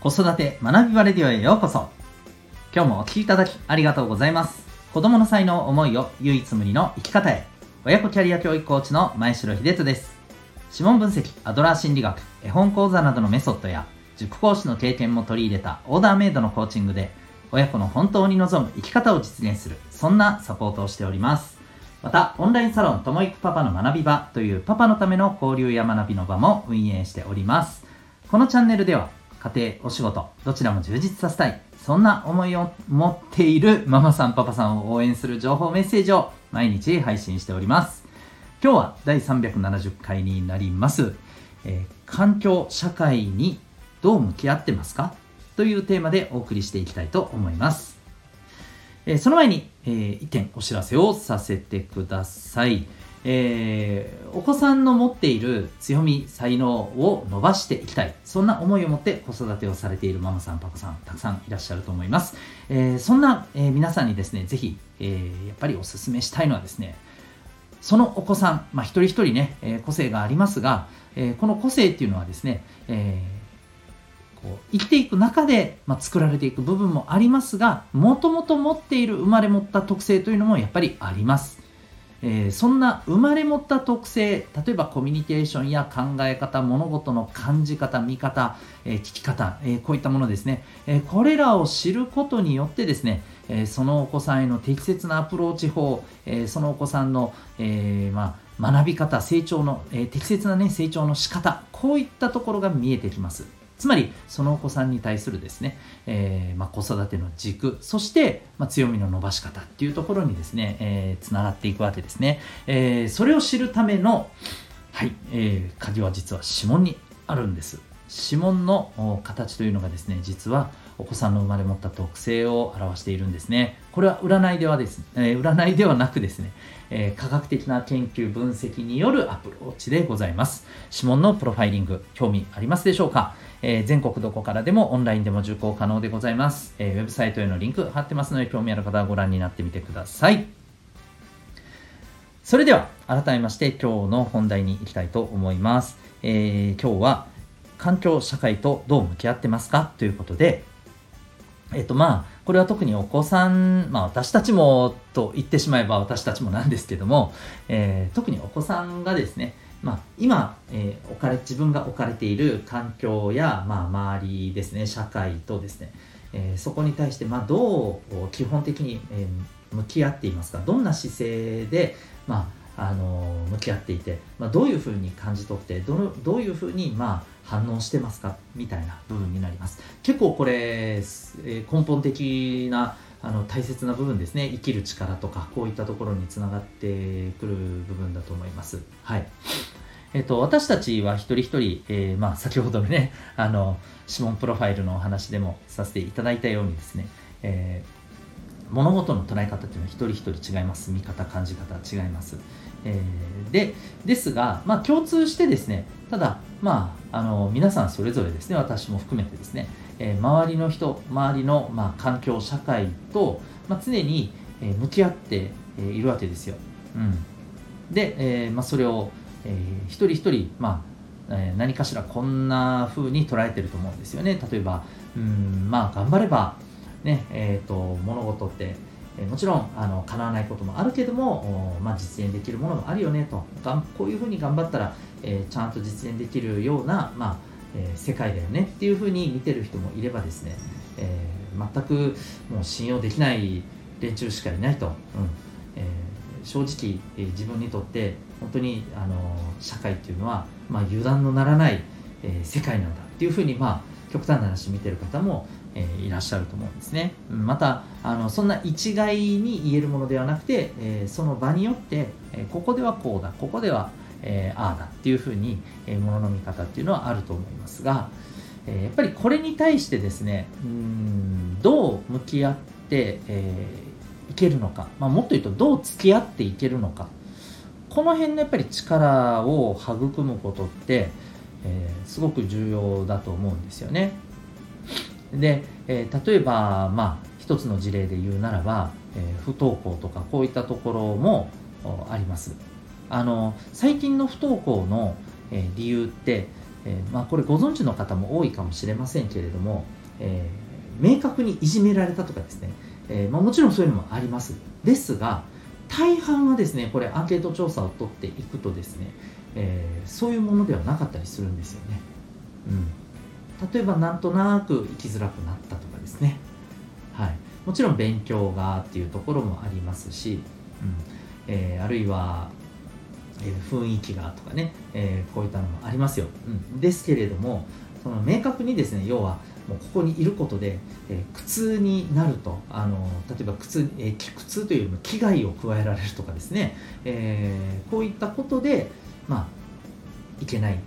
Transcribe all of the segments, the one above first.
子育て学びバレディオへようこそ。今日もお聴きいただきありがとうございます。子供の才能思いを唯一無二の生き方へ。親子キャリア教育コーチの前城秀人です。指紋分析アドラー心理学絵本講座などのメソッドや塾講師の経験も取り入れたオーダーメイドのコーチングで親子の本当に望む生き方を実現するそんなサポートをしております。また、オンラインサロン、ともいくパパの学び場というパパのための交流や学びの場も運営しております。このチャンネルでは、家庭、お仕事、どちらも充実させたい、そんな思いを持っているママさん、パパさんを応援する情報メッセージを毎日配信しております。今日は第370回になります。えー、環境、社会にどう向き合ってますか？というテーマでお送りしていきたいと思います。えー、その前に、えー、1点お知らせをさせてください。えー、お子さんの持っている強み、才能を伸ばしていきたい。そんな思いを持って子育てをされているママさん、パパさん、たくさんいらっしゃると思います。えー、そんな、えー、皆さんにですね、ぜひ、えー、やっぱりお勧めしたいのはですね、そのお子さん、まあ、一人一人ね、えー、個性がありますが、えー、この個性っていうのはですね、えーこう生きていく中で、まあ、作られていく部分もありますがもともと持っている生まれ持った特性というのもやっぱりあります、えー、そんな生まれ持った特性例えばコミュニケーションや考え方物事の感じ方見方、えー、聞き方、えー、こういったものですね、えこれらを知ることによってですね、えそのお子さんへの適切なアプローチ法、えそのお子さんの、えまあ学び方、成長の、え適切な、ね、成長の仕方、こういったところが見えてきます。つまりそのお子さんに対するですね、えー、ま、子育ての軸そして、ま、強みの伸ばし方っていうところにですね、えー、つながっていくわけですね、えー、それを知るためのはい、えー、鍵は実は指紋にあるんです。指紋の形というのがですね実はお子さんの生まれ持った特性を表しているんですね。これは占いではですね、えー、占いではなくですね、えー、科学的な研究分析によるアプローチでございます。指紋のプロファイリング興味ありますでしょうか？えー、全国どこからでもオンラインでも受講可能でございます、えー、ウェブサイトへのリンク貼ってますので興味ある方はご覧になってみてください。それでは改めまして今日の本題に行きたいと思います、えー、今日は環境社会とどう向き合ってますか？ということでえっとまあこれは特にお子さん、まあ、私たちもと言ってしまえば私たちもなんですけども、えー、特にお子さんがですねまあ、今、えー、置かれ自分が置かれている環境や、まあ、周りですね社会とですね、えー、そこに対して、まあ、どう基本的に、えー、向き合っていますか？どんな姿勢で、まあ、あの向き合っていて、まあ、どういうふうに感じ取ってどのどういうふうに、まあ、反応してますか？みたいな部分になります。結構これ、えー、根本的なあの大切な部分ですね生きる力とかこういったところにつながってくる部分だと思いますはいえっと、私たちは一人一人、えー、まあ、先ほどのね、あの、指紋プロファイルのお話でもさせていただいたようにですね、えー、物事の捉え方っていうのは一人一人違います。見方、感じ方違います。えー、で、ですが、まあ、共通してですね、ただ、まあ、あの、皆さんそれぞれですね、私も含めてですね、えー、周りの人周りの、まあ、環境社会と、まあ、常に、えー、向き合って、えー、いるわけですよ。うん、で、えーまあ、それを、えー、一人一人、まあえー、何かしらこんな風に捉えてると思うんですよね。例えば、うんまあ、頑張れば、ねえーと、物事って、え、もちろんあの叶わないこともあるけども、まあ、実現できるものもあるよねとこういうふうに頑張ったら、えー、ちゃんと実現できるような、まあえー、世界だよねっていうふうに見てる人もいればですね、えー、全くもう信用できない連中しかいないと、うん。えー、正直、え、自分にとって本当にあの社会っていうのは、まあ、油断のならない、え、世界なんだっていうふうに、まあ、極端な話見てる方も、え、いらっしゃると思うんですね。またあのそんな一概に言えるものではなくて、え、その場によって、え、ここではこうだここではえー、ああだっていうふうに、えー、ものの見方っていうのはあると思いますが、えー、やっぱりこれに対してですねうんどう向き合って、えー、いけるのか、まあ、もっと言うとどう付き合っていけるのかこの辺のやっぱり力を育むことって、えー、すごく重要だと思うんですよね。で、えー、例えば、まあ、一つの事例で言うならば、えー、不登校とかこういったところもあります。あの最近の不登校の、えー、理由ってえー、まあ、これご存知の方も多いかもしれませんけれども、えー、明確にいじめられたとかですね、えまあ、もちろんそういうのもあります。ですが大半はですねこれアンケート調査を取っていくとですね、えそういうものではなかったりするんですよね、うん、例えばなんとなく生きづらくなったとかですね、はい、もちろん勉強がっていうところもありますし、うん。えあるいはえ雰囲気がとかね、え、こういったのもありますよ、うん、ですけれどもその明確にですね要はもうここにいることで、え、苦痛になるとあの例えば苦痛,、えー、苦痛というよりも危害を加えられるとかですね、え、こういったことでまあいけない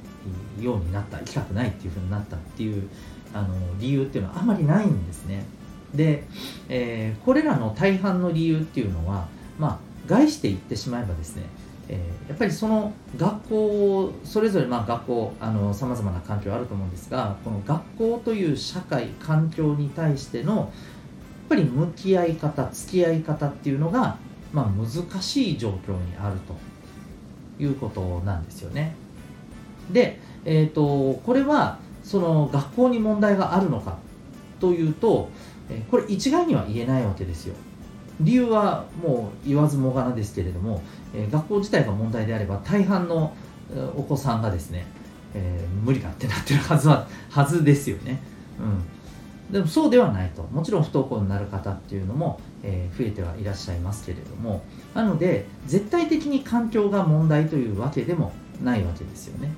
ようになった行きたくないっていうふうになったっていうあの理由っていうのはあまりないんですね。で、えー、これらの大半の理由っていうのはまあ害していってしまえばですねえー、やっぱりその学校をそれぞれまあ学校さまざまな環境あると思うんですがこの学校という社会環境に対してのやっぱり向き合い方付き合い方っていうのが、まあ、難しい状況にあるということなんですよね。で、えーと、これはその学校に問題があるのかというとこれ一概には言えないわけですよ。理由はもう言わずもがなですけれども、えー、学校自体が問題であれば大半のお子さんがですね、えー、無理だってなってるはずははずですよね、うん、でもそうではないと。もちろん不登校になる方っていうのも、えー、増えてはいらっしゃいますけれども。なので絶対的に環境が問題というわけでもないわけですよね。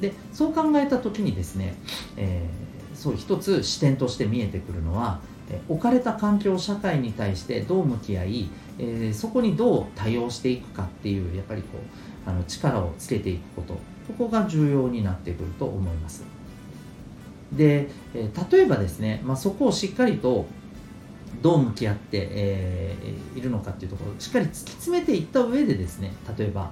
でそう考えた時にですね、えー、そう一つ視点として見えてくるのは置かれた環境社会に対してどう向き合い、えー、そこにどう対応していくかっていうやっぱりこうあの力をつけていくことここが重要になってくると思います。で、え、例えばですね、まあ、そこをしっかりとどう向き合って、えー、いるのかっていうところをしっかり突き詰めていった上でですね例えば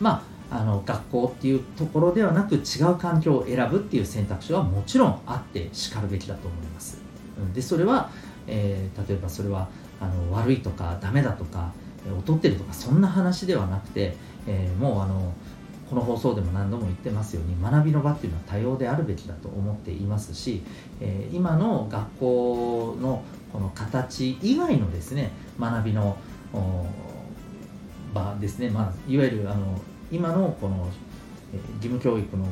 まああの学校っていうところではなく違う環境を選ぶっていう選択肢はもちろんあってしかるべきだと思います。でそれは、えー、例えばそれはあの悪いとかダメだとか劣ってるとかそんな話ではなくて、えー、もうあのこの放送でも何度も言ってますように学びの場っていうのは多様であるべきだと思っていますし、えー、今の学校のこの形以外のですね学びの場ですね、まあ、いわゆるあの今のこの、えー、義務教育の、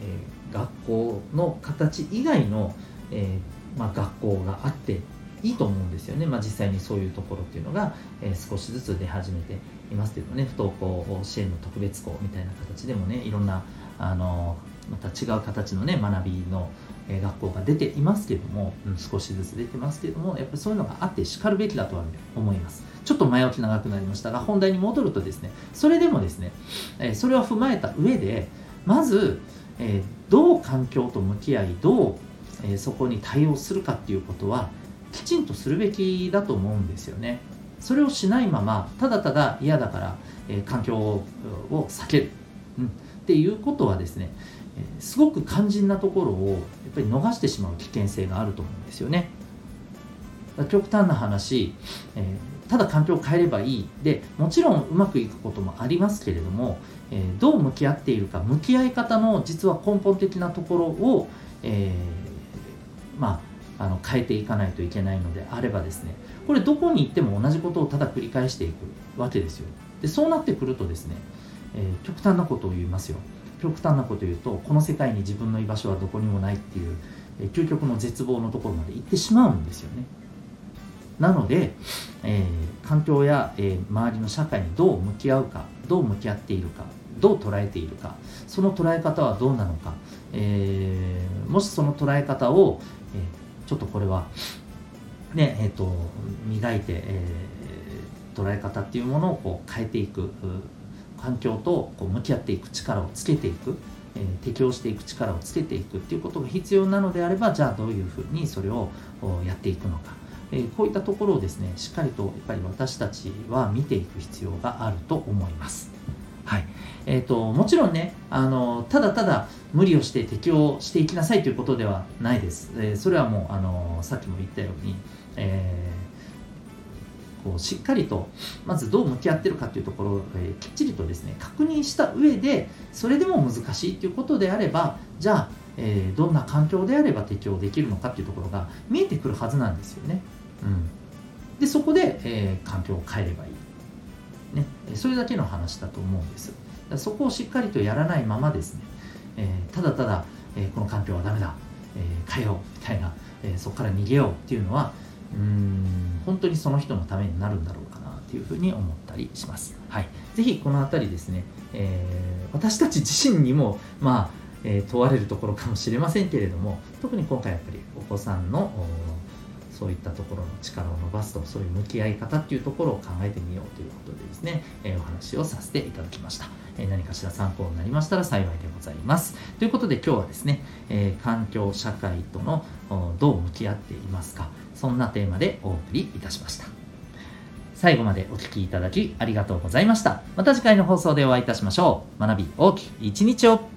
えー、学校の形以外の、えーまあ、学校があっていいと思うんですよね、まあ、実際にそういうところっていうのが、えー、少しずつ出始めていますけどね不登校支援の特別校みたいな形でもねいろんなあのまた違う形のね学びの、え、学校が出ていますけども、うん、少しずつ出てますけどもやっぱりそういうのがあってしかるべきだとは思います。ちょっと前置き長くなりましたが本題に戻るとですねそれでもですね、え、それを踏まえた上でまず、え、どう環境と向き合いどうえそこに対応するかっていうことはきちんとするべきだと思うんですよね。それをしないままただただ嫌だから、え環境を避ける、うん、っていうことはですね、えすごく肝心なところをやっぱり逃してしまう危険性があると思うんですよね。極端な話、えー、ただ環境を変えればいいでもちろんうまくいくこともありますけれども、えー、どう向き合っているか向き合い方の実は根本的なところを、えーまあ、あの変えていかないといけないのであればですねこれどこに行っても同じことをただ繰り返していくわけですよ。でそうなってくるとですね、えー、極端なことを言いますよ。極端なことを言うとこの世界に自分の居場所はどこにもないっていう、えー、究極の絶望のところまで行ってしまうんですよね。なので、えー、環境や、えー、周りの社会にどう向き合うかどう向き合っているかどう捉えているかその捉え方はどうなのか、えー、もしその捉え方を、ちょっとこれはねえーと、磨いて、えー、捉え方っていうものをこう変えていく環境とこう向き合っていく力をつけていく、えー、適応していく力をつけていくっていうことが必要なのであればじゃあどういうふうにそれをやっていくのか、えー、こういったところをですねしっかりとやっぱり私たちは見ていく必要があると思います。はい。えーと、もちろんねあのただただ無理をして適応していきなさいということではないです、えー、それはもうあのさっきも言ったように、えー、こうしっかりとまずどう向き合ってるかというところを、えー、きっちりとですね確認した上でそれでも難しいということであればじゃあ、えー、どんな環境であれば適用できるのかというところが見えてくるはずなんですよね。うん、でそこで、え、環境を変えればいい、ね、それだけの話だと思うんです。そこをしっかりとやらないままですね、えただただ、えこの環境はダメだ、え変えようみたいな、えそこから逃げようっていうのはうん本当にその人のためになるんだろうかなっていうふうに思ったりします。はい、ぜひこの辺りですね、え、私たち自身にも、まあえ、問われるところかもしれませんけれども特に今回やっぱりお子さんのそういったところの力を伸ばすとそういう向き合い方っていうところを考えてみようということでですね、え、お話をさせていただきました、え、何かしら参考になりましたら幸いでございます。ということで今日はですね、えー、環境社会とのどう向き合っていますか。そんなテーマでお送りいたしました。最後までお聴きいただきありがとうございました。また次回の放送でお会いいたしましょう。学び大きい一日を。